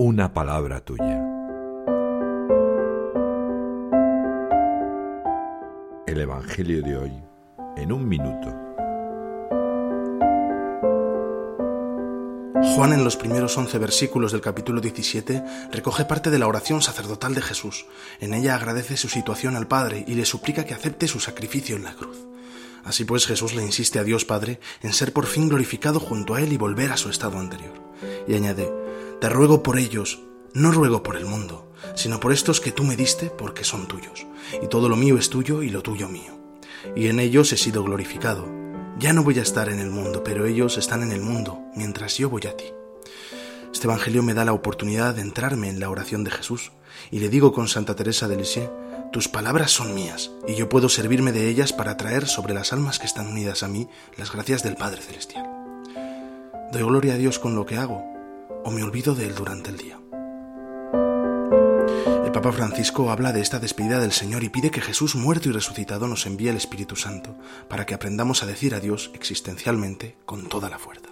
una palabra tuya. El Evangelio de hoy en un minuto. Juan en los primeros once versículos del capítulo 17 recoge parte de la oración sacerdotal de Jesús. En ella agradece su situación al Padre y le suplica que acepte su sacrificio en la cruz. Así pues Jesús le insiste a Dios Padre en ser por fin glorificado junto a Él y volver a su estado anterior. Y añade, Te ruego por ellos, no ruego por el mundo, sino por estos que tú me diste porque son tuyos, y todo lo mío es tuyo y lo tuyo mío. Y en ellos he sido glorificado ya no voy a estar en el mundo, pero ellos están en el mundo, mientras yo voy a ti. Este Evangelio me da la oportunidad de entrarme en la oración de Jesús, y le digo con Santa Teresa de Lisieux, tus palabras son mías, y yo puedo servirme de ellas para traer sobre las almas que están unidas a mí las gracias del Padre Celestial. ¿Doy gloria a Dios con lo que hago, o me olvido de Él durante el día? El Papa Francisco habla de esta despedida del Señor y pide que Jesús muerto y resucitado nos envíe el Espíritu Santo para que aprendamos a decir adiós existencialmente con toda la fuerza.